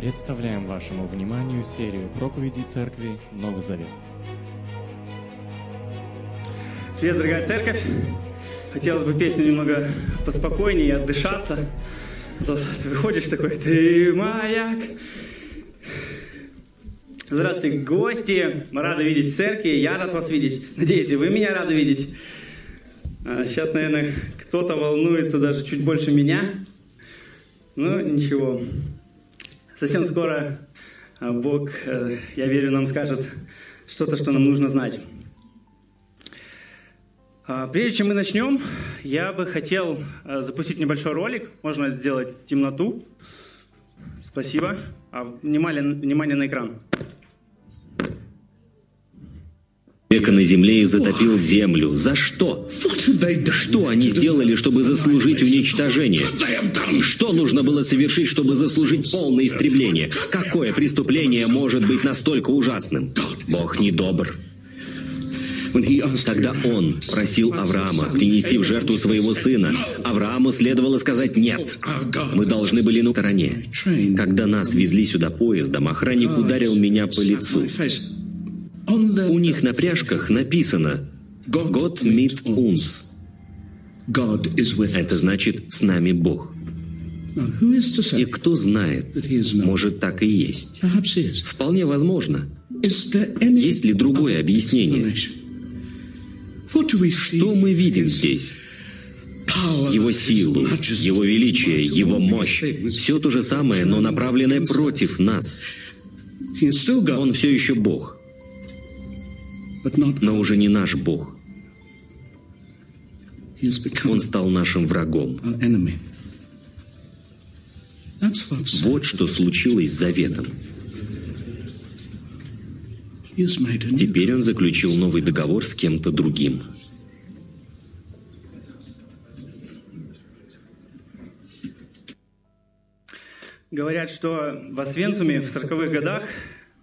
Представляем вашему вниманию серию проповедей Церкви Новый Завет. Привет, дорогая церковь! Хотелось бы песню немного поспокойнее отдышаться. Ты выходишь такой, ты маяк. Здравствуйте, гости! Мы рады видеть в церкви, я рад вас видеть. Надеюсь, и вы меня рады видеть. Сейчас, наверное, кто-то волнуется даже чуть больше меня. Ну, ничего. Совсем скоро а, Бог, э, я верю, нам скажет что-то, что нам нужно знать. А, прежде чем мы начнем, я бы хотел э, запустить небольшой ролик. Можно сделать темноту. Спасибо. А, внимание, внимание на экран человека на земле и затопил землю. За что? Что они сделали, чтобы заслужить уничтожение? Что нужно было совершить, чтобы заслужить полное истребление? Какое преступление может быть настолько ужасным? Бог недобр. Тогда он просил Авраама принести в жертву своего сына. Аврааму следовало сказать «нет». Мы должны были на стороне. Когда нас везли сюда поездом, охранник ударил меня по лицу. У них на пряжках написано «God meet uns». Это значит «с нами Бог». И кто знает, может так и есть. Вполне возможно. Есть ли другое объяснение? Что мы видим здесь? Его силу, Его величие, Его мощь. Все то же самое, но направленное против нас. Он все еще Бог но уже не наш Бог. Он стал нашим врагом. Вот что случилось с Заветом. Теперь он заключил новый договор с кем-то другим. Говорят, что в Освенцуме в 40-х годах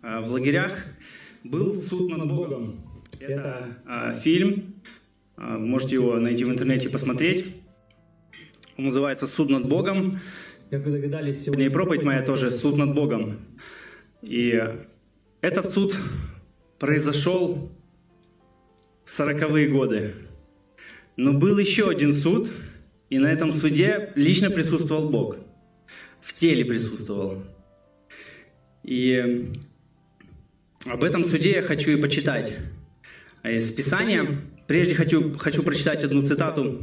а, в лагерях был суд над Богом. Это а, фильм, а, можете его найти в интернете и посмотреть. Он называется «Суд над Богом». Как вы догадались, сегодня и проповедь моя тоже «Суд над Богом». И этот суд произошел в сороковые годы. Но был еще один суд, и на этом суде лично присутствовал Бог. В теле присутствовал. И об этом суде я хочу и почитать из Писания. Прежде хочу, хочу прочитать одну цитату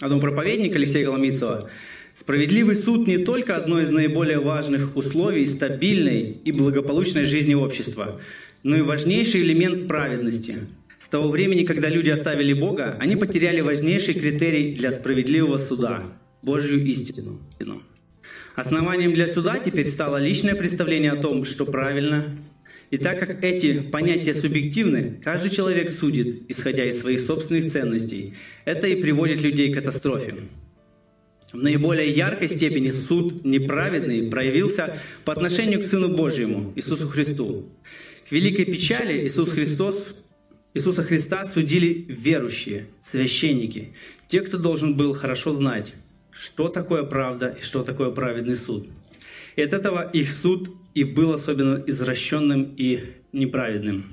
одного проповедника Алексея Голомицева. «Справедливый суд не только одно из наиболее важных условий стабильной и благополучной жизни общества, но и важнейший элемент праведности. С того времени, когда люди оставили Бога, они потеряли важнейший критерий для справедливого суда – Божью истину. Основанием для суда теперь стало личное представление о том, что правильно и так как эти понятия субъективны, каждый человек судит, исходя из своих собственных ценностей. Это и приводит людей к катастрофе. В наиболее яркой степени суд неправедный проявился по отношению к Сыну Божьему, Иисусу Христу. К великой печали Иисус Христос, Иисуса Христа судили верующие, священники, те, кто должен был хорошо знать, что такое правда и что такое праведный суд. И от этого их суд и был особенно извращенным и неправедным.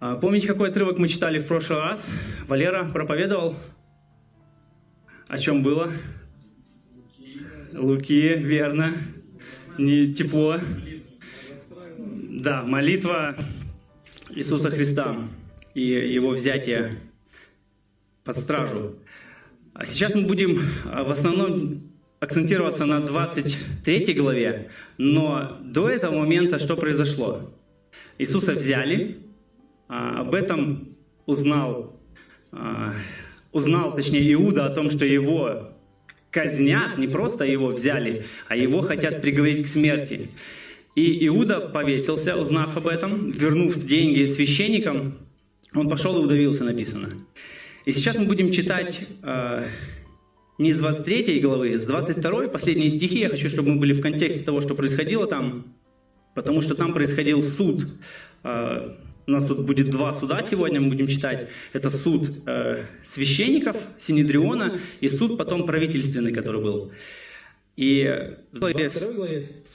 А, помните, какой отрывок мы читали в прошлый раз? Валера проповедовал. О чем было? Луки, верно. Не тепло. Да, молитва Иисуса Христа и его взятие под стражу. А сейчас мы будем а, в основном акцентироваться на 23 главе, но до этого момента что произошло? Иисуса взяли, а, об этом узнал, а, узнал, точнее, Иуда о том, что его казнят, не просто его взяли, а его хотят приговорить к смерти. И Иуда повесился, узнав об этом, вернув деньги священникам, он пошел и удавился, написано. И сейчас мы будем читать а, не с 23 главы, с 22 последние стихи. Я хочу, чтобы мы были в контексте того, что происходило там, потому что там происходил суд. А, у нас тут будет два суда сегодня, мы будем читать. Это суд э, священников, Синедриона, и суд потом правительственный, который был. И в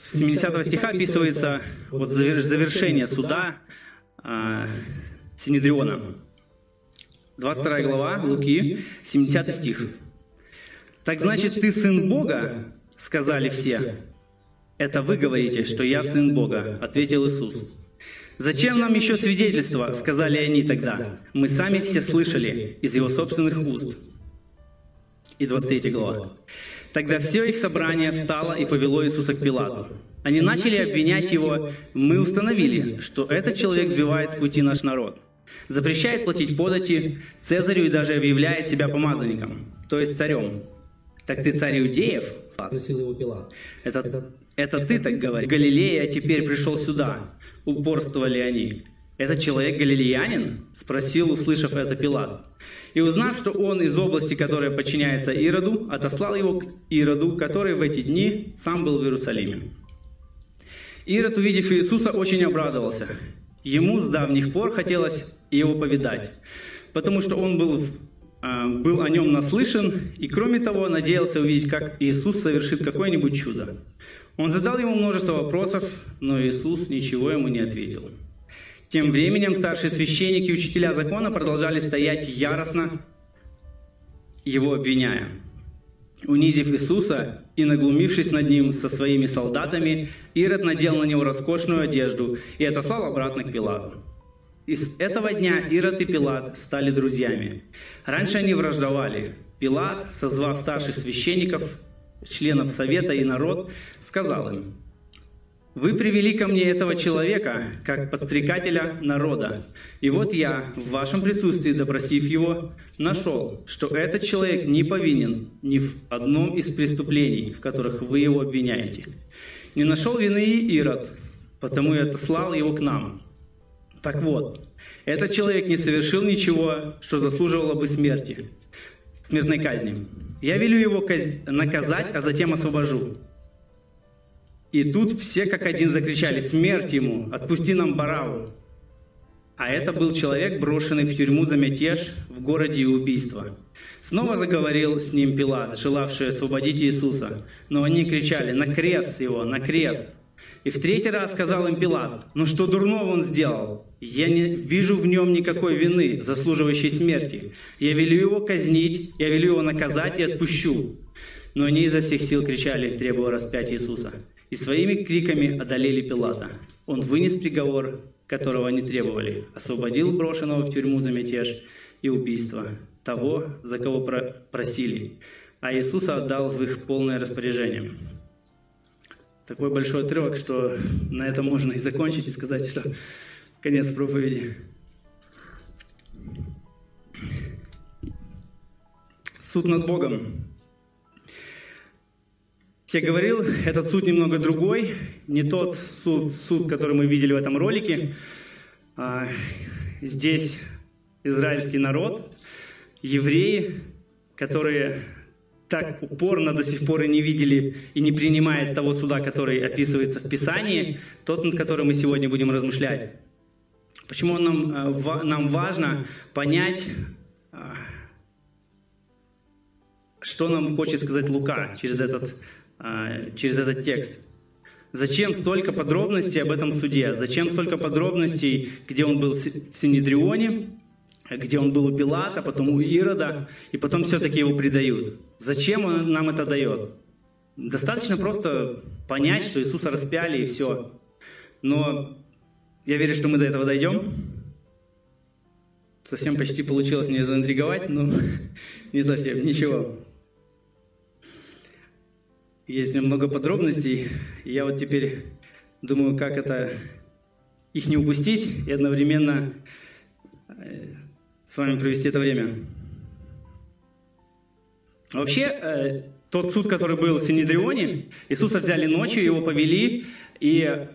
70 стиха описывается вот завершение суда а, Синедриона. 22 глава Луки, 70 стих. «Так значит, ты сын Бога?» — сказали все. «Это вы говорите, что я сын Бога», — ответил Иисус. «Зачем нам еще свидетельство?» — сказали они тогда. «Мы сами все слышали из его собственных уст». И 23 глава. Тогда все их собрание встало и повело Иисуса к Пилату. Они начали обвинять его. Мы установили, что этот человек сбивает с пути наш народ. Запрещает платить подати Цезарю и даже объявляет себя помазанником, то есть царем. Так ты царь иудеев? Спросил его Пилат. Это, это ты так говоришь. Галилея теперь пришел сюда. Упорствовали они. «Этот человек галилеянин?» – спросил, услышав это Пилат. И узнав, что он из области, которая подчиняется Ироду, отослал его к Ироду, который в эти дни сам был в Иерусалиме. Ирод, увидев Иисуса, очень обрадовался. Ему с давних пор хотелось его повидать, потому что он был, был о нем наслышан, и кроме того, надеялся увидеть, как Иисус совершит какое-нибудь чудо. Он задал ему множество вопросов, но Иисус ничего ему не ответил. Тем временем старшие священники и учителя закона продолжали стоять яростно, его обвиняя. Унизив Иисуса и наглумившись над ним со своими солдатами, Ирод надел на него роскошную одежду и отослал обратно к Пилату. И с этого дня Ирод и Пилат стали друзьями. Раньше они враждовали. Пилат, созвав старших священников, членов совета и народ, сказал им, вы привели ко мне этого человека, как подстрекателя народа. И вот я, в вашем присутствии, допросив его, нашел, что этот человек не повинен ни в одном из преступлений, в которых вы его обвиняете. Не нашел вины и Ирод, потому я отослал его к нам. Так вот, этот человек не совершил ничего, что заслуживало бы смерти, смертной казни. Я велю его каз... наказать, а затем освобожу. И тут все как один закричали «Смерть ему! Отпусти нам Бараву!» А это был человек, брошенный в тюрьму за мятеж в городе и убийство. Снова заговорил с ним Пилат, желавший освободить Иисуса. Но они кричали «На крест его! На крест!» И в третий раз сказал им Пилат, «Ну что дурного он сделал? Я не вижу в нем никакой вины, заслуживающей смерти. Я велю его казнить, я велю его наказать и отпущу». Но они изо всех сил кричали, требуя распять Иисуса и своими криками одолели Пилата. Он вынес приговор, которого они требовали, освободил брошенного в тюрьму за мятеж и убийство, того, за кого про просили, а Иисуса отдал в их полное распоряжение. Такой большой отрывок, что на этом можно и закончить, и сказать, что конец проповеди. Суд над Богом. Я говорил, этот суд немного другой, не тот суд, суд, который мы видели в этом ролике. А, здесь израильский народ, евреи, которые так упорно до сих пор и не видели и не принимают того суда, который описывается в Писании, тот, над которым мы сегодня будем размышлять. Почему нам, а, нам важно понять, а, что нам хочет сказать Лука через этот а, через этот текст. Зачем столько подробностей об этом суде? Зачем столько подробностей, где он был в Синедрионе, где он был у Пилата, потом у Ирода, и потом все-таки его предают? Зачем он нам это дает? Достаточно просто понять, что Иисуса распяли и все. Но я верю, что мы до этого дойдем. Совсем почти получилось мне заинтриговать, но не совсем, ничего. Есть много подробностей, и я вот теперь думаю, как это их не упустить и одновременно э, с вами провести это время. Вообще, э, тот суд, который был в Синедрионе, Иисуса взяли ночью, его повели, и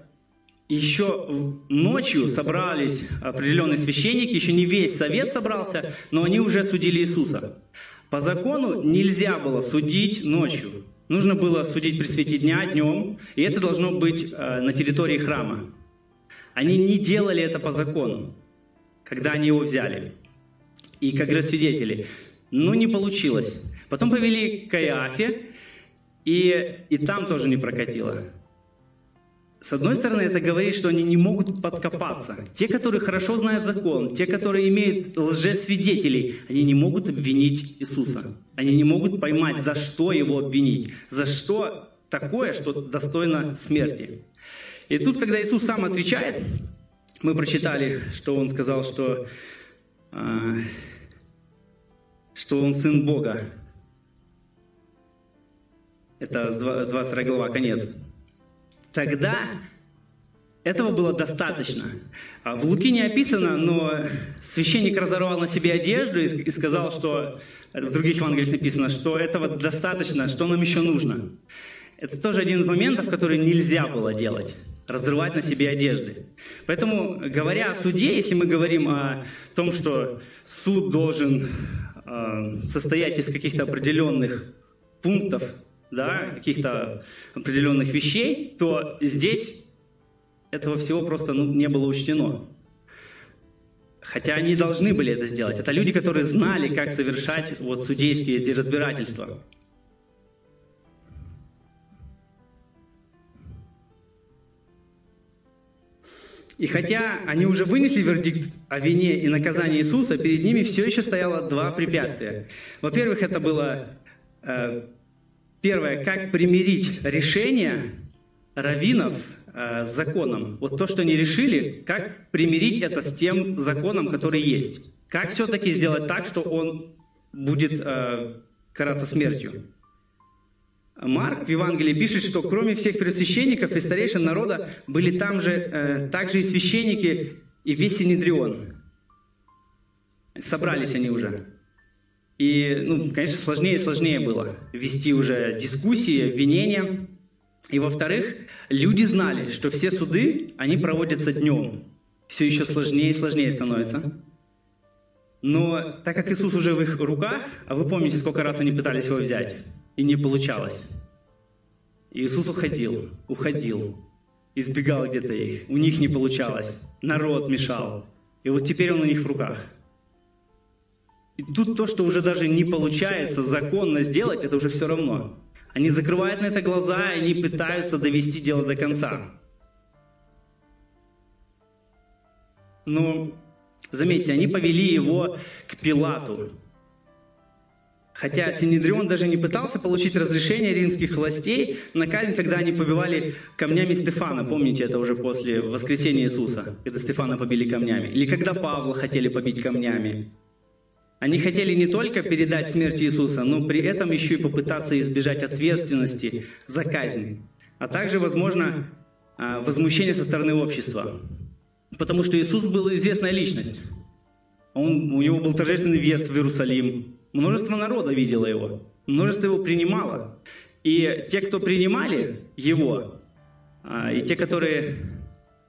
еще ночью собрались определенные священники, еще не весь совет собрался, но они уже судили Иисуса. По закону нельзя было судить ночью. Нужно было судить при свете дня, днем, и это должно быть э, на территории храма. Они не делали это по закону, когда они его взяли. И как же свидетели. Ну, не получилось. Потом повели к Каиафе, И, и там тоже не прокатило. С одной стороны, это говорит, что они не могут подкопаться. Те, которые хорошо знают закон, те, которые имеют лжесвидетелей, они не могут обвинить Иисуса. Они не могут поймать, за что его обвинить, за что такое, что достойно смерти. И тут, когда Иисус сам отвечает, мы прочитали, что он сказал, что, э, что он сын Бога. Это 22 глава, конец. Тогда этого было достаточно. А в Луки не описано, но священник разорвал на себе одежду и сказал, что в других Евангелиях написано, что этого достаточно, что нам еще нужно. Это тоже один из моментов, который нельзя было делать разрывать на себе одежды. Поэтому, говоря о суде, если мы говорим о том, что суд должен состоять из каких-то определенных пунктов, да, каких-то определенных вещей, то здесь этого всего просто ну, не было учтено. Хотя они должны были это сделать. Это люди, которые знали, как совершать вот судейские эти разбирательства. И хотя они уже вынесли вердикт о вине и наказании Иисуса, перед ними все еще стояло два препятствия. Во-первых, это было э, Первое, как примирить решение раввинов э, с законом. Вот то, что они решили, как примирить это с тем законом, который есть. Как все-таки сделать так, что он будет э, караться смертью. Марк в Евангелии пишет, что кроме всех первосвященников и старейшин народа были там же э, также и священники и весь Синедрион. Собрались они уже. И, ну, конечно, сложнее и сложнее было вести уже дискуссии, обвинения. И, во-вторых, люди знали, что все суды, они проводятся днем. Все еще сложнее и сложнее становится. Но так как Иисус уже в их руках, а вы помните, сколько раз они пытались его взять, и не получалось. Иисус уходил, уходил, избегал где-то их, у них не получалось, народ мешал. И вот теперь он у них в руках – и тут то, что уже даже не получается законно сделать, это уже все равно. Они закрывают на это глаза, и они пытаются довести дело до конца. Но, заметьте, они повели его к Пилату. Хотя Синедрион даже не пытался получить разрешение римских властей на казнь, когда они побивали камнями Стефана. Помните, это уже после воскресения Иисуса, когда Стефана побили камнями. Или когда Павла хотели побить камнями. Они хотели не только передать смерть Иисуса, но при этом еще и попытаться избежать ответственности за казнь, а также, возможно, а, возмущение со стороны общества. Потому что Иисус был известная личность. Он, у него был торжественный въезд в Иерусалим. Множество народа видело его. Множество его принимало. И те, кто принимали его, а, и те, которые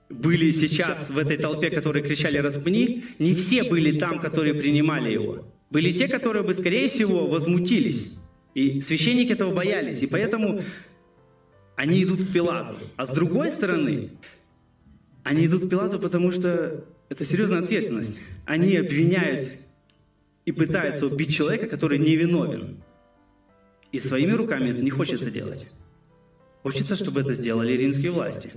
были сейчас в этой толпе, которые кричали «распни», не все были там, которые принимали его. Были те, которые бы, скорее всего, возмутились. И священники этого боялись. И поэтому они идут к Пилату. А с другой стороны, они идут к Пилату, потому что это серьезная ответственность. Они обвиняют и пытаются убить человека, который невиновен. И своими руками это не хочется делать. Хочется, чтобы это сделали римские власти.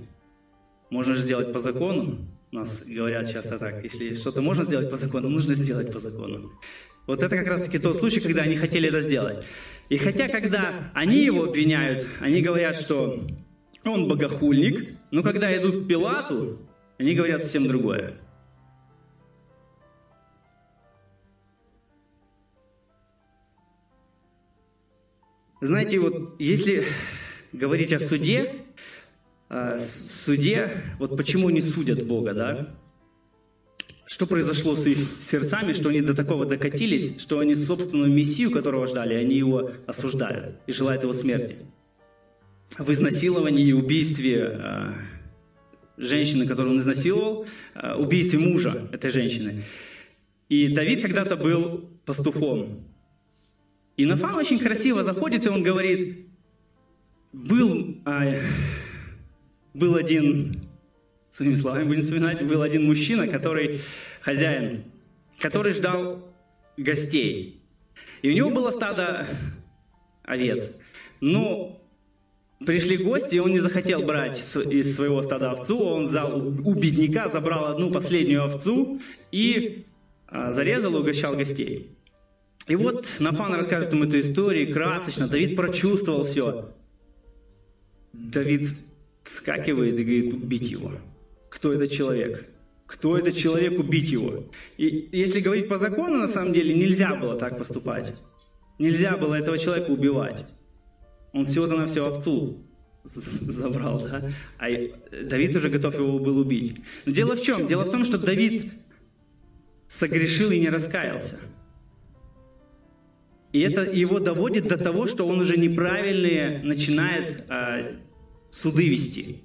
Можно же сделать по закону. Нас говорят часто так, если что-то можно сделать по закону, нужно сделать по закону. Вот это как раз-таки тот случай, когда они хотели это сделать. И хотя, когда они его обвиняют, они говорят, что он богохульник, но когда идут к Пилату, они говорят совсем другое. Знаете, вот если говорить о суде, э, суде, вот почему не судят Бога, да? Что произошло с их сердцами, что они до такого докатились, что они собственную мессию, которого ждали, они его осуждают и желают его смерти. В изнасиловании и убийстве э, женщины, которую он изнасиловал, э, убийстве мужа этой женщины. И Давид когда-то был пастухом. И Нафан очень красиво заходит, и он говорит, был, э, был один, своими словами будем вспоминать, был один мужчина, который хозяин, который ждал гостей. И у него было стадо овец. Но Пришли гости, и он не захотел брать из своего стада овцу, он взял у бедняка, забрал одну последнюю овцу и а, зарезал и угощал гостей. И вот Нафан расскажет им эту историю красочно, Давид прочувствовал все. Давид вскакивает и говорит, убить его. Кто этот человек? Кто этот человек, убить его? И если говорить по закону, на самом деле, нельзя было так поступать. Нельзя было этого человека убивать. Он всего-то на всю овцу забрал, да? А Давид уже готов его был убить. Но дело в чем? Дело в том, что Давид согрешил и не раскаялся. И это его доводит до того, что он уже неправильные начинает а, суды вести.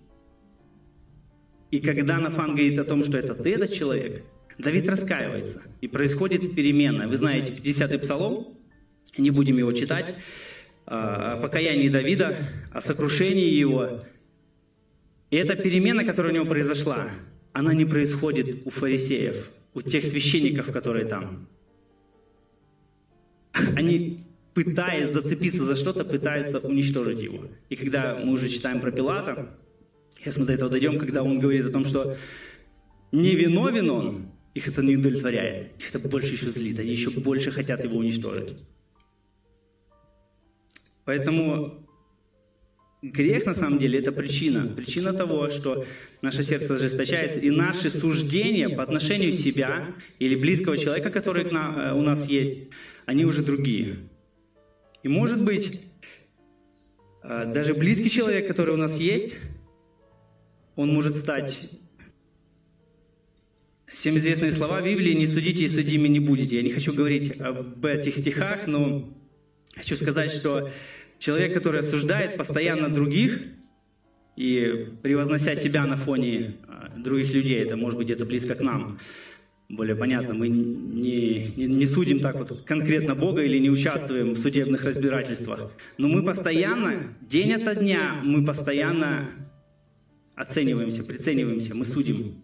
И когда Нафан говорит о том, что это ты этот человек, Давид раскаивается. И происходит перемена. Вы знаете, 50-й псалом, не будем его читать, о покаянии Давида, о сокрушении его. И эта перемена, которая у него произошла, она не происходит у фарисеев, у тех священников, которые там. Они, пытаясь зацепиться за что-то, пытаются уничтожить его. И когда мы уже читаем про Пилата, сейчас мы до этого дойдем, когда он говорит о том, что не виновен он, их это не удовлетворяет, их это больше еще злит, они еще больше хотят его уничтожить. Поэтому грех, на самом деле, это причина. Причина того, что наше сердце ожесточается, и наши суждения по отношению себя или близкого человека, который у нас есть, они уже другие. И может быть, э, даже близкий человек, который у нас есть, он может стать Всем известные слова Библии «Не судите и судими не будете». Я не хочу говорить об этих стихах, но Хочу сказать, что человек, который осуждает постоянно других и превознося себя на фоне а, других людей, это может быть где-то близко к нам, более понятно, мы не, не, не судим так вот конкретно Бога или не участвуем в судебных разбирательствах, но мы постоянно, день ото дня, мы постоянно оцениваемся, прицениваемся, мы судим,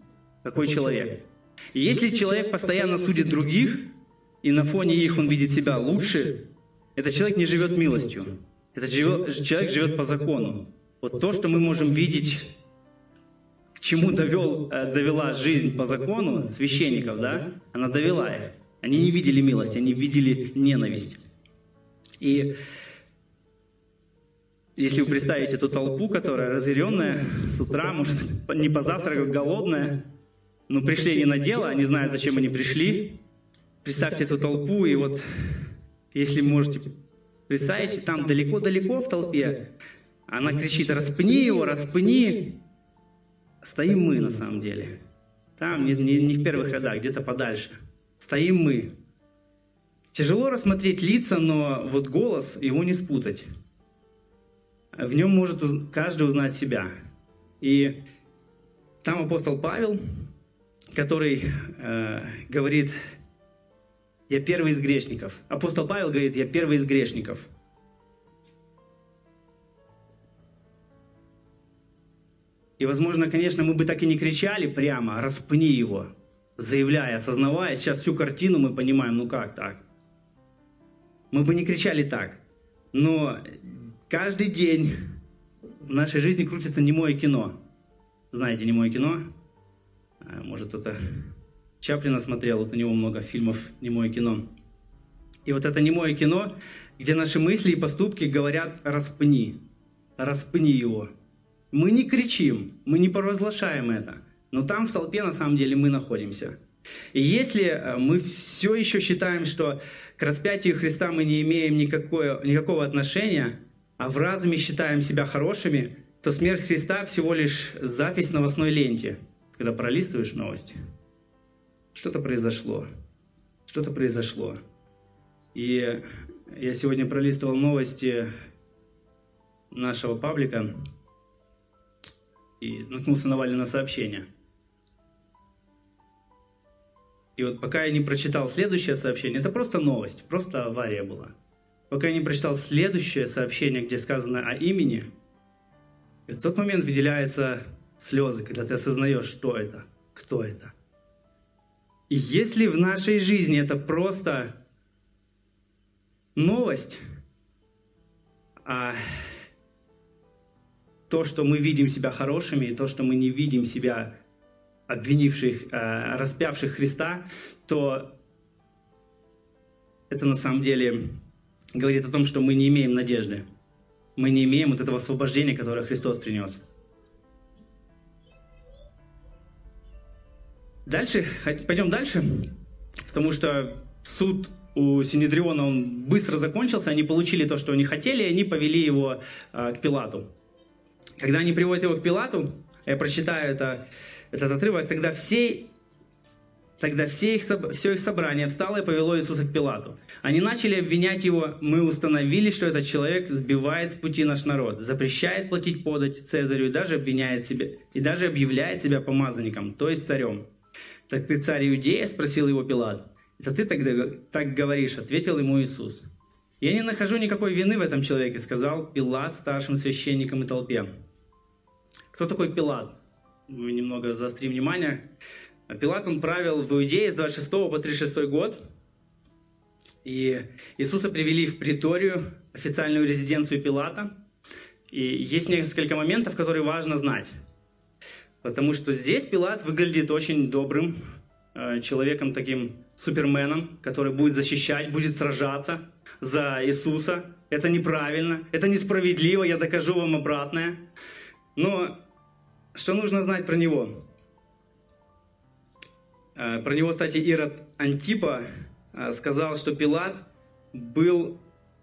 какой человек. И если человек постоянно судит других, и на фоне их он видит себя лучше, этот человек не живет милостью. Этот человек живет по закону. Вот то, что мы можем видеть, к чему довел, э, довела жизнь по закону священников, да, она довела их. Они не видели милость, они видели ненависть. И если вы представите эту толпу, которая разъяренная, с утра, может, не позавтракав, голодная, но пришли они на дело, они знают, зачем они пришли. Представьте эту толпу, и вот если можете представить, там далеко-далеко в толпе, она кричит, распни его, распни. Стоим мы на самом деле. Там, не, не, не в первых рядах, где-то подальше. Стоим мы. Тяжело рассмотреть лица, но вот голос, его не спутать. В нем может каждый узнать себя. И там апостол Павел, который э, говорит, я первый из грешников. Апостол Павел говорит, я первый из грешников. И, возможно, конечно, мы бы так и не кричали прямо, распни его, заявляя, осознавая. Сейчас всю картину мы понимаем, ну как так? Мы бы не кричали так. Но каждый день в нашей жизни крутится немое кино. Знаете немое кино? А, может, это Чаплина смотрел, вот у него много фильмов «Немое кино». И вот это немое кино, где наши мысли и поступки говорят «распни», «распни его». Мы не кричим, мы не провозглашаем это, но там в толпе на самом деле мы находимся. И если э, мы все еще считаем, что к распятию Христа мы не имеем никакое, никакого отношения, а в разуме считаем себя хорошими, то смерть Христа всего лишь запись в новостной ленте, когда пролистываешь новости – что-то произошло. Что-то произошло. И я сегодня пролистывал новости нашего паблика и наткнулся на Валина сообщение. И вот пока я не прочитал следующее сообщение, это просто новость, просто авария была. Пока я не прочитал следующее сообщение, где сказано о имени, в тот момент выделяются слезы, когда ты осознаешь, что это, кто это – и если в нашей жизни это просто новость, а то, что мы видим себя хорошими, и то, что мы не видим себя обвинивших, э, распявших Христа, то это на самом деле говорит о том, что мы не имеем надежды. Мы не имеем вот этого освобождения, которое Христос принес. Дальше, пойдем дальше, потому что суд у Синедриона он быстро закончился, они получили то, что они хотели, и они повели его э, к Пилату. Когда они приводят его к Пилату, я прочитаю это, этот отрывок, тогда все Тогда все их, все их собрание встало и повело Иисуса к Пилату. Они начали обвинять его, мы установили, что этот человек сбивает с пути наш народ, запрещает платить подать Цезарю и даже обвиняет себя, и даже объявляет себя помазанником, то есть царем. «Так ты царь Иудея?» – спросил его Пилат. «Это ты тогда так говоришь?» – ответил ему Иисус. «Я не нахожу никакой вины в этом человеке», – сказал Пилат старшим священникам и толпе. Кто такой Пилат? Мы немного заострим внимание. Пилат, он правил в Иудее с 26 по 36 год. И Иисуса привели в приторию, официальную резиденцию Пилата. И есть несколько моментов, которые важно знать. Потому что здесь Пилат выглядит очень добрым э, человеком, таким суперменом, который будет защищать, будет сражаться за Иисуса. Это неправильно, это несправедливо, я докажу вам обратное. Но что нужно знать про него? Э, про него, кстати, Ирод Антипа э, сказал, что Пилат был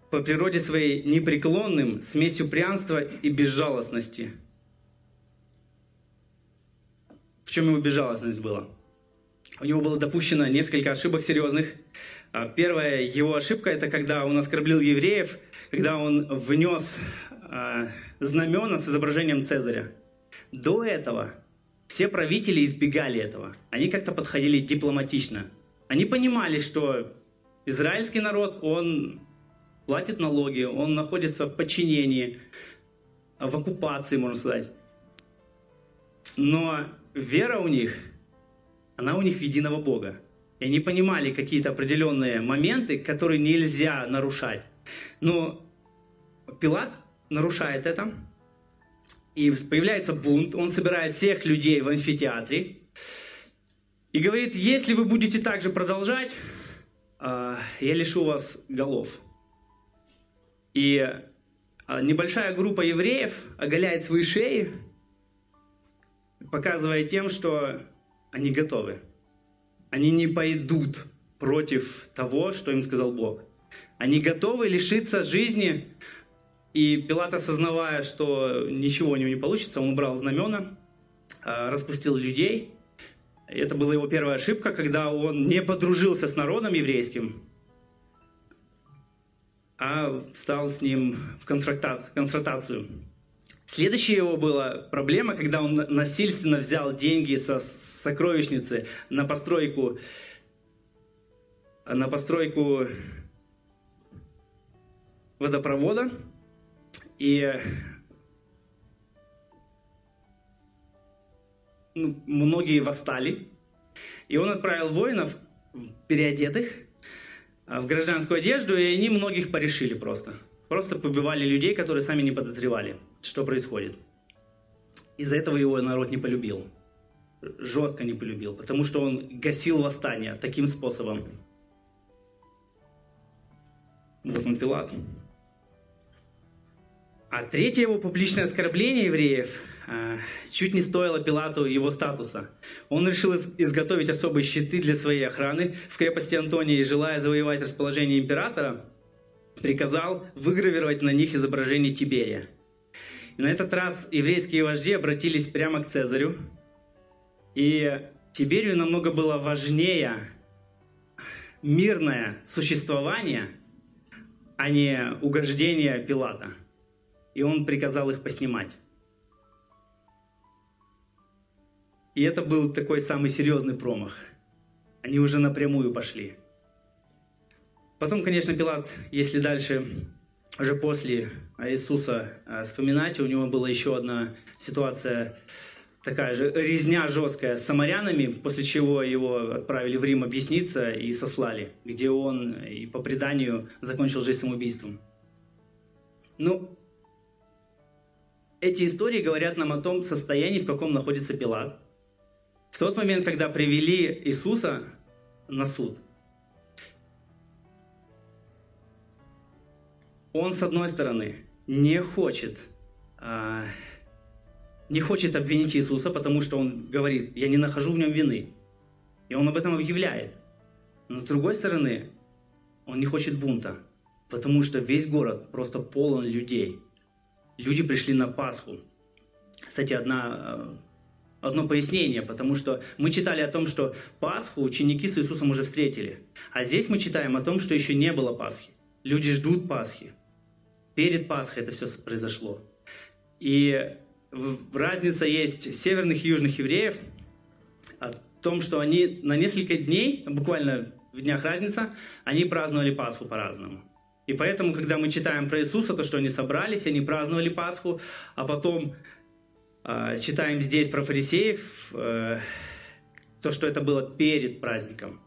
по природе своей непреклонным, смесью упрямства и безжалостности – в чем его безжалостность была? У него было допущено несколько ошибок серьезных. А, первая его ошибка – это когда он оскорбил евреев, когда он внес а, знамена с изображением Цезаря. До этого все правители избегали этого. Они как-то подходили дипломатично. Они понимали, что израильский народ, он платит налоги, он находится в подчинении, в оккупации, можно сказать. Но вера у них, она у них в единого Бога. И они понимали какие-то определенные моменты, которые нельзя нарушать. Но Пилат нарушает это, и появляется бунт, он собирает всех людей в амфитеатре и говорит, если вы будете так же продолжать, а, я лишу вас голов. И а, небольшая группа евреев оголяет свои шеи показывая тем, что они готовы. Они не пойдут против того, что им сказал Бог. Они готовы лишиться жизни. И Пилат, осознавая, что ничего у него не получится, он убрал знамена, а, распустил людей. Это была его первая ошибка, когда он не подружился с народом еврейским, а стал с ним в конфронтацию. Следующая его была проблема, когда он насильственно взял деньги со сокровищницы на постройку, на постройку водопровода. И ну, многие восстали. И он отправил воинов переодетых в гражданскую одежду, и они многих порешили просто. Просто побивали людей, которые сами не подозревали, что происходит. Из-за этого его народ не полюбил. Жестко не полюбил, потому что он гасил восстание таким способом. Вот он Пилат. А третье его публичное оскорбление евреев а, чуть не стоило Пилату его статуса. Он решил изготовить особые щиты для своей охраны в крепости Антония и, желая завоевать расположение императора, приказал выгравировать на них изображение Тиберия. На этот раз еврейские вожди обратились прямо к Цезарю. И Тиберию намного было важнее мирное существование, а не угождение Пилата. И он приказал их поснимать. И это был такой самый серьезный промах. Они уже напрямую пошли. Потом, конечно, Пилат, если дальше, уже после Иисуса а, вспоминать, у него была еще одна ситуация, такая же резня жесткая с самарянами, после чего его отправили в Рим объясниться и сослали, где он и по преданию закончил жизнь самоубийством. Ну, эти истории говорят нам о том состоянии, в каком находится Пилат. В тот момент, когда привели Иисуса на суд. Он, с одной стороны, не хочет, а, не хочет обвинить Иисуса, потому что он говорит, я не нахожу в нем вины. И он об этом объявляет. Но с другой стороны, он не хочет бунта, потому что весь город просто полон людей. Люди пришли на Пасху. Кстати, одна, э, одно пояснение, потому что мы читали о том, что Пасху ученики с Иисусом уже встретили. А здесь мы читаем о том, что еще не было Пасхи. Люди ждут Пасхи. Перед Пасхой это все произошло. И разница есть северных и южных евреев о том, что они на несколько дней, буквально в днях разница, они праздновали Пасху по-разному. И поэтому, когда мы читаем про Иисуса, то, что они собрались, они праздновали Пасху, а потом э, читаем здесь про фарисеев, э, то, что это было перед праздником.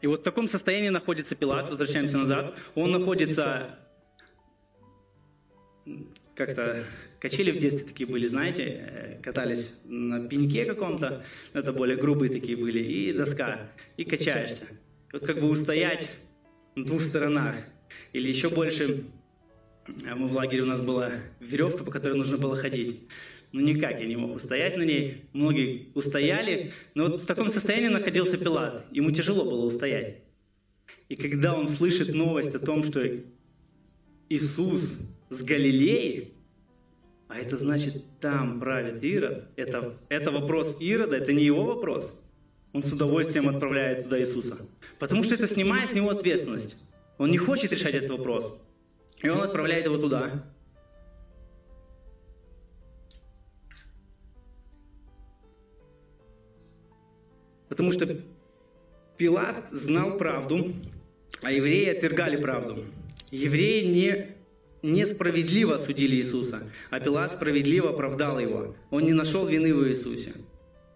И вот в таком состоянии находится Пилат, возвращаемся назад. Он находится как-то качели в детстве такие были, знаете, э, катались на пеньке каком-то, это более грубые такие были, и доска, и качаешься. Вот как бы устоять на двух сторонах, или еще больше, а мы в лагере у нас была веревка, по которой нужно было ходить. Ну никак я не мог устоять на ней. Многие устояли, но вот в таком состоянии находился Пилат. Ему тяжело было устоять. И когда он слышит новость о том, что Иисус с Галилеи, а это значит, там правит Ирод. Это, это вопрос Ирода, это не его вопрос. Он с удовольствием отправляет туда Иисуса. Потому что это снимает с него ответственность. Он не хочет решать этот вопрос. И он отправляет его туда. Потому что Пилат знал правду, а евреи отвергали правду. Евреи не несправедливо осудили Иисуса, а Пилат справедливо оправдал его. Он не нашел вины в Иисусе.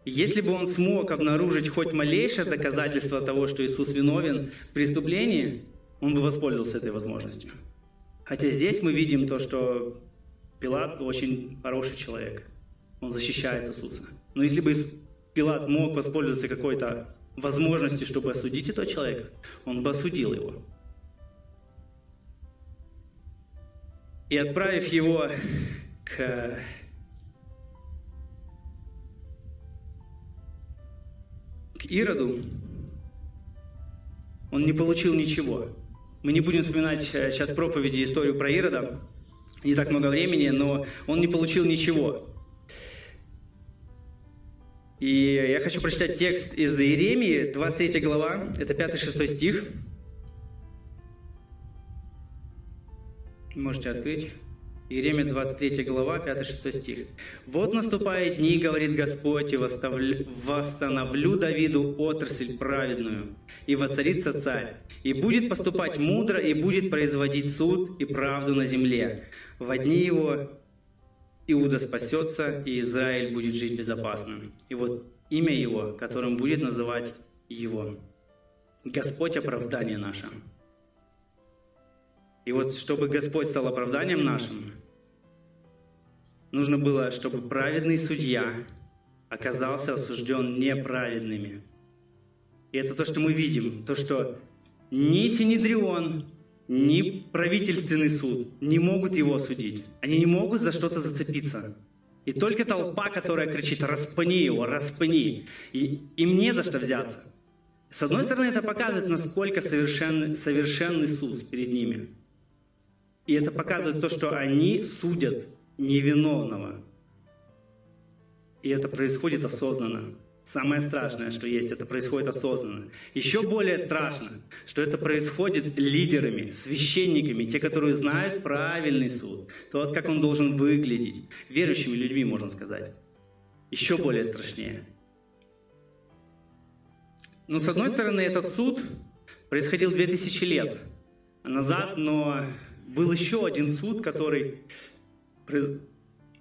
Если бы он смог обнаружить хоть малейшее доказательство того, что Иисус виновен в преступлении, он бы воспользовался этой возможностью. Хотя здесь мы видим то, что Пилат очень хороший человек. Он защищает Иисуса. Но если бы Пилат мог воспользоваться какой-то возможностью, чтобы осудить этого человека, он бы осудил его. И отправив его к к Ироду, он не получил ничего. Мы не будем вспоминать сейчас проповеди историю про Ирода, не так много времени, но он не получил ничего. И я хочу прочитать текст из Иеремии, 23 глава, это 5-6 стих. Можете открыть. Иеремия 23 глава, 5-6 стих. «Вот наступают дни, говорит Господь, и восстановлю Давиду отрасль праведную, и воцарится царь, и будет поступать мудро, и будет производить суд и правду на земле. В дни его Иуда спасется, и Израиль будет жить безопасно. И вот имя его, которым будет называть его. Господь оправдание наше». И вот чтобы Господь стал оправданием нашим, нужно было, чтобы праведный судья оказался осужден неправедными. И это то, что мы видим, то, что ни Синедрион, ни правительственный суд не могут его осудить. Они не могут за что-то зацепиться. И только толпа, которая кричит «распани его, распани», и им не за что взяться. С одной стороны, это показывает, насколько совершенный, совершенный суд перед ними. И это показывает то, что они судят невиновного. И это происходит осознанно. Самое страшное, что есть, это происходит осознанно. Еще более страшно, что это происходит лидерами, священниками, те, которые знают правильный суд, то как он должен выглядеть, верующими людьми, можно сказать. Еще более страшнее. Но с одной стороны, этот суд происходил 2000 лет назад, но был еще один суд, который,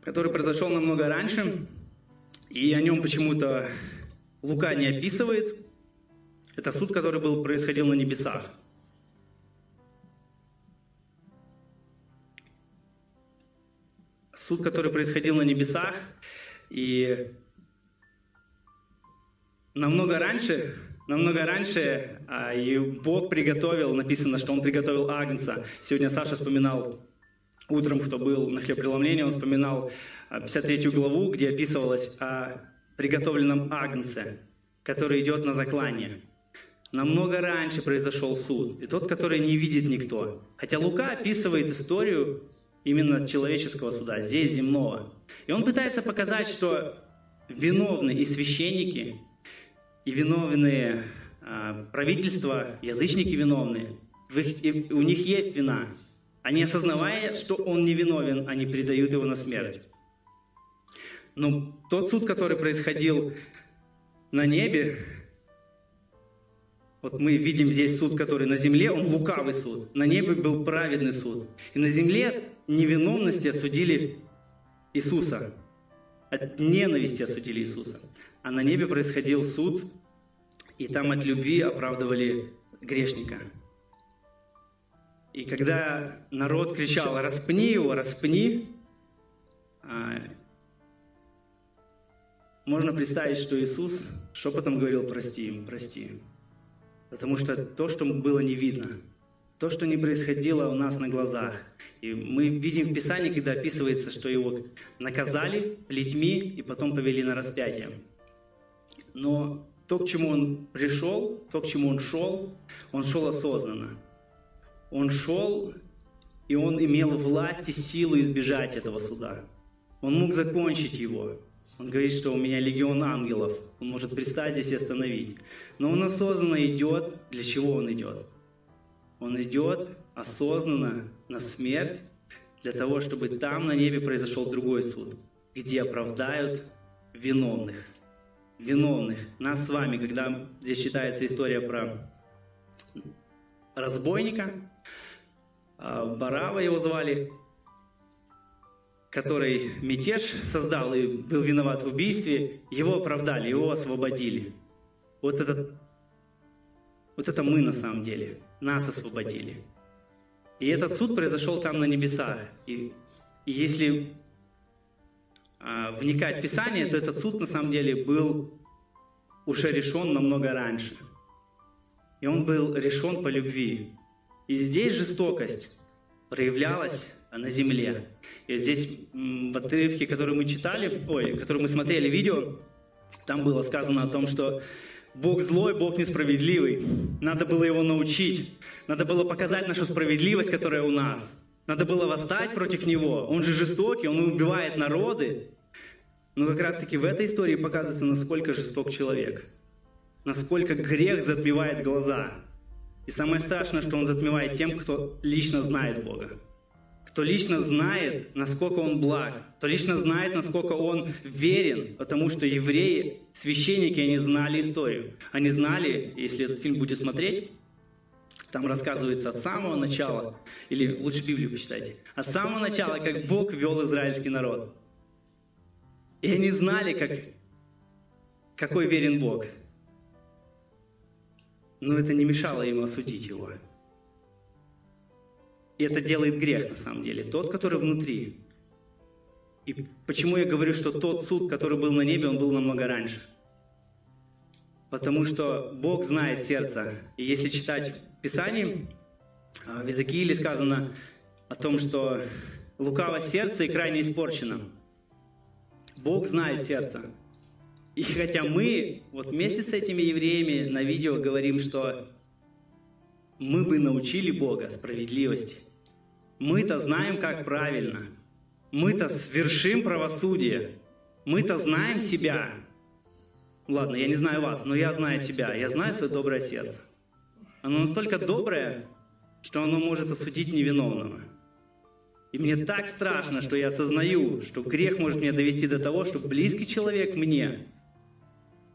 который произошел намного раньше, и о нем почему-то Лука не описывает. Это суд, который был, происходил на небесах. суд, который происходил на небесах, и намного раньше, намного раньше а, и Бог приготовил, написано, что Он приготовил Агнца. Сегодня Саша вспоминал утром, кто был на хлебопреломлении, он вспоминал 53 главу, где описывалось о приготовленном Агнце, который идет на заклание. Намного раньше произошел суд, и тот, который не видит никто. Хотя Лука описывает историю именно человеческого суда, здесь земного. И он пытается показать, что виновны и священники, и виновные э, правительства, язычники виновны. Их, и у них есть вина. Они, осознавая, что он невиновен, они предают его на смерть. Но тот суд, который происходил на небе, вот мы видим здесь суд, который на земле, он лукавый суд. На небе был праведный суд. И на земле невиновности осудили Иисуса. От ненависти осудили Иисуса. А на небе происходил суд, и там от любви оправдывали грешника. И когда народ кричал «распни его, распни», а, можно представить, что Иисус шепотом говорил «прости им, прости». Потому что то, что было не видно, то, что не происходило у нас на глазах. И мы видим в Писании, когда описывается, что его наказали плетьми и потом повели на распятие. Но то, к чему он пришел, то, к чему он шел, он шел осознанно. Он шел, и он имел власть и силу избежать этого суда. Он мог закончить его. Он говорит, что у меня легион ангелов. Он может пристать здесь и остановить. Но он осознанно идет. Для чего он идет? Он идет осознанно на смерть, для того, чтобы там на небе произошел другой суд, где оправдают виновных. Виновных. Нас с вами, когда здесь читается история про разбойника, а, Барава его звали, который мятеж создал и был виноват в убийстве, его оправдали, его освободили. Вот это, вот это мы на самом деле, нас освободили. И этот суд произошел там на небесах. И, и если а, вникать в Писание, то этот суд на самом деле был уже решен намного раньше. И он был решен по любви. И здесь жестокость проявлялась на земле. И здесь в отрывке, который мы читали, ой, который мы смотрели видео, там было сказано о том, что Бог злой, Бог несправедливый. Надо было его научить. Надо было показать нашу справедливость, которая у нас. Надо было восстать против него. Он же жестокий, он убивает народы. Но как раз таки в этой истории показывается, насколько жесток человек. Насколько грех затмевает глаза. И самое страшное, что он затмевает тем, кто лично знает Бога кто лично знает, насколько он благ, кто лично знает, насколько он верен, потому что евреи, священники, они знали историю. Они знали, если этот фильм будете смотреть, там рассказывается от самого начала, или лучше Библию почитайте, от самого начала, как Бог вел израильский народ. И они знали, как, какой верен Бог. Но это не мешало им осудить его. И это делает грех на самом деле, тот, который внутри. И почему я говорю, что тот суд, который был на небе, он был намного раньше? Потому что Бог знает сердце. И если читать Писание, а, в Иезекииле сказано о том, что лукаво сердце и крайне испорчено. Бог знает сердце. И хотя мы вот вместе с этими евреями на видео говорим, что мы бы научили Бога справедливости, мы-то знаем, как правильно. Мы-то свершим правосудие. Мы-то знаем себя. Ладно, я не знаю вас, но я знаю себя. Я знаю свое доброе сердце. Оно настолько доброе, что оно может осудить невиновного. И мне так страшно, что я осознаю, что грех может меня довести до того, что близкий человек мне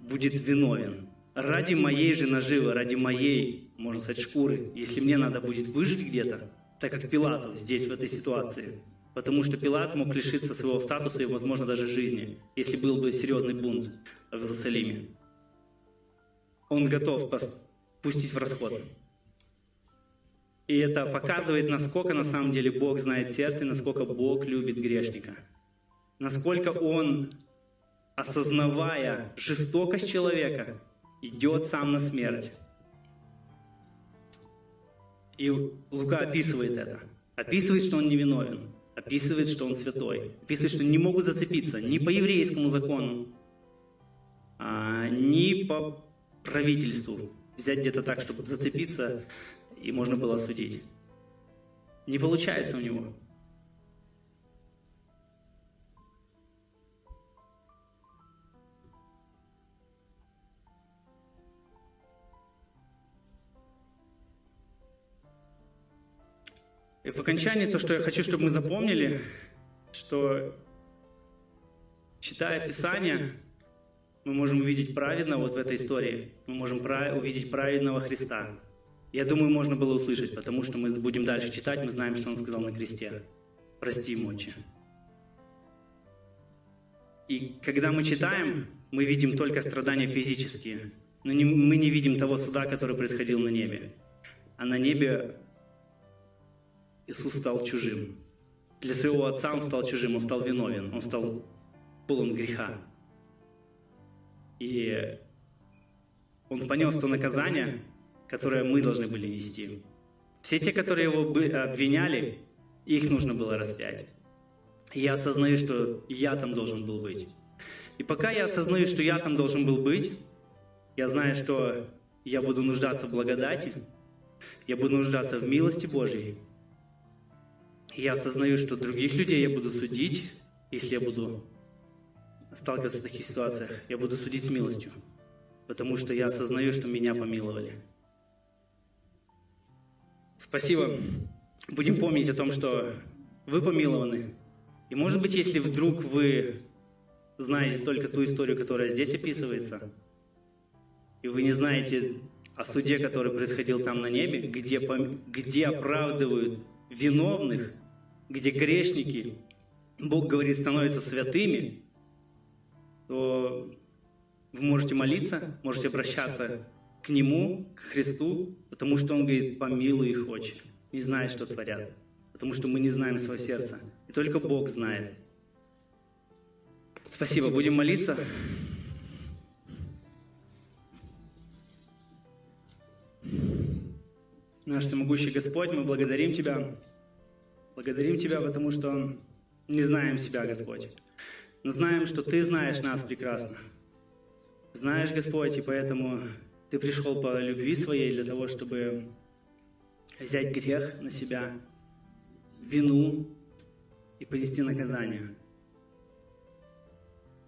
будет виновен. Ради моей же наживы, ради моей, можно сказать, шкуры. Если мне надо будет выжить где-то, так как Пилату здесь, в этой ситуации. Потому что Пилат мог лишиться своего статуса и, возможно, даже жизни, если был бы серьезный бунт в Иерусалиме. Он готов пустить в расход. И это показывает, насколько на самом деле Бог знает сердце насколько Бог любит грешника. насколько он, осознавая жестокость человека, идет сам на смерть. И Лука описывает это. Описывает, что он невиновен. Описывает, что он святой. Описывает, что не могут зацепиться ни по еврейскому закону, а, ни по правительству. Взять где-то так, чтобы зацепиться, и можно было судить. Не получается у него. И в окончании то, что я хочу, чтобы мы запомнили, что читая Писание, мы можем увидеть праведного вот в этой истории. Мы можем увидеть праведного Христа. Я думаю, можно было услышать, потому что мы будем дальше читать, мы знаем, что Он сказал на кресте. «Прости, мочи». И когда мы читаем, мы видим только страдания физические, но не, мы не видим того суда, который происходил на небе. А на небе Иисус стал чужим. Для своего отца он стал чужим, он стал виновен, он стал полон греха. И он понес то наказание, которое мы должны были нести. Все те, которые его обвиняли, их нужно было распять. И я осознаю, что я там должен был быть. И пока я осознаю, что я там должен был быть, я знаю, что я буду нуждаться в благодати, я буду нуждаться в милости Божьей, я осознаю, что других людей я буду судить, если я буду сталкиваться в таких ситуациях. Я буду судить с милостью, потому что я осознаю, что меня помиловали. Спасибо. Будем помнить о том, что вы помилованы. И может быть, если вдруг вы знаете только ту историю, которая здесь описывается, и вы не знаете о суде, который происходил там на небе, где, где оправдывают виновных, где грешники, Бог говорит, становятся святыми, то вы можете молиться, можете обращаться к Нему, к Христу, потому что Он говорит, помилуй их очень, не зная, что творят, потому что мы не знаем свое сердце, и только Бог знает. Спасибо, будем молиться. Наш всемогущий Господь, мы благодарим Тебя Благодарим Тебя, потому что не знаем себя, Господь. Но знаем, что Ты знаешь нас прекрасно. Знаешь, Господь, и поэтому Ты пришел по любви Своей для того, чтобы взять грех на себя, вину и понести наказание.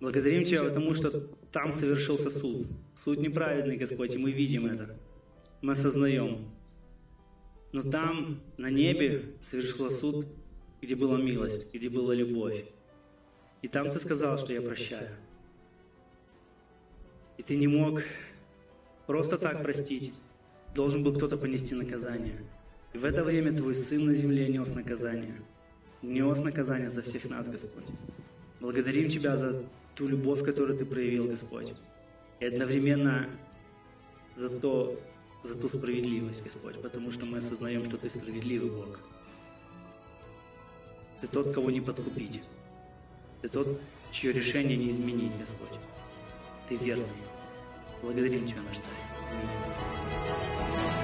Благодарим Тебя, потому что там совершился суд. Суд неправедный, Господь, и мы видим это. Мы осознаем. Но там, на небе, совершился суд, где была милость, где была любовь. И там ты сказал, что я прощаю. И ты не мог просто так простить. Должен был кто-то понести наказание. И в это время твой сын на земле нес наказание. Нес наказание за всех нас, Господь. Благодарим Тебя за ту любовь, которую Ты проявил, Господь. И одновременно за то, за ту справедливость, Господь, потому что мы осознаем, что Ты справедливый Бог. Ты тот, кого не подкупить. Ты тот, чье решение не изменить, Господь. Ты верный. Благодарим Тебя, наш Царь. Аминь.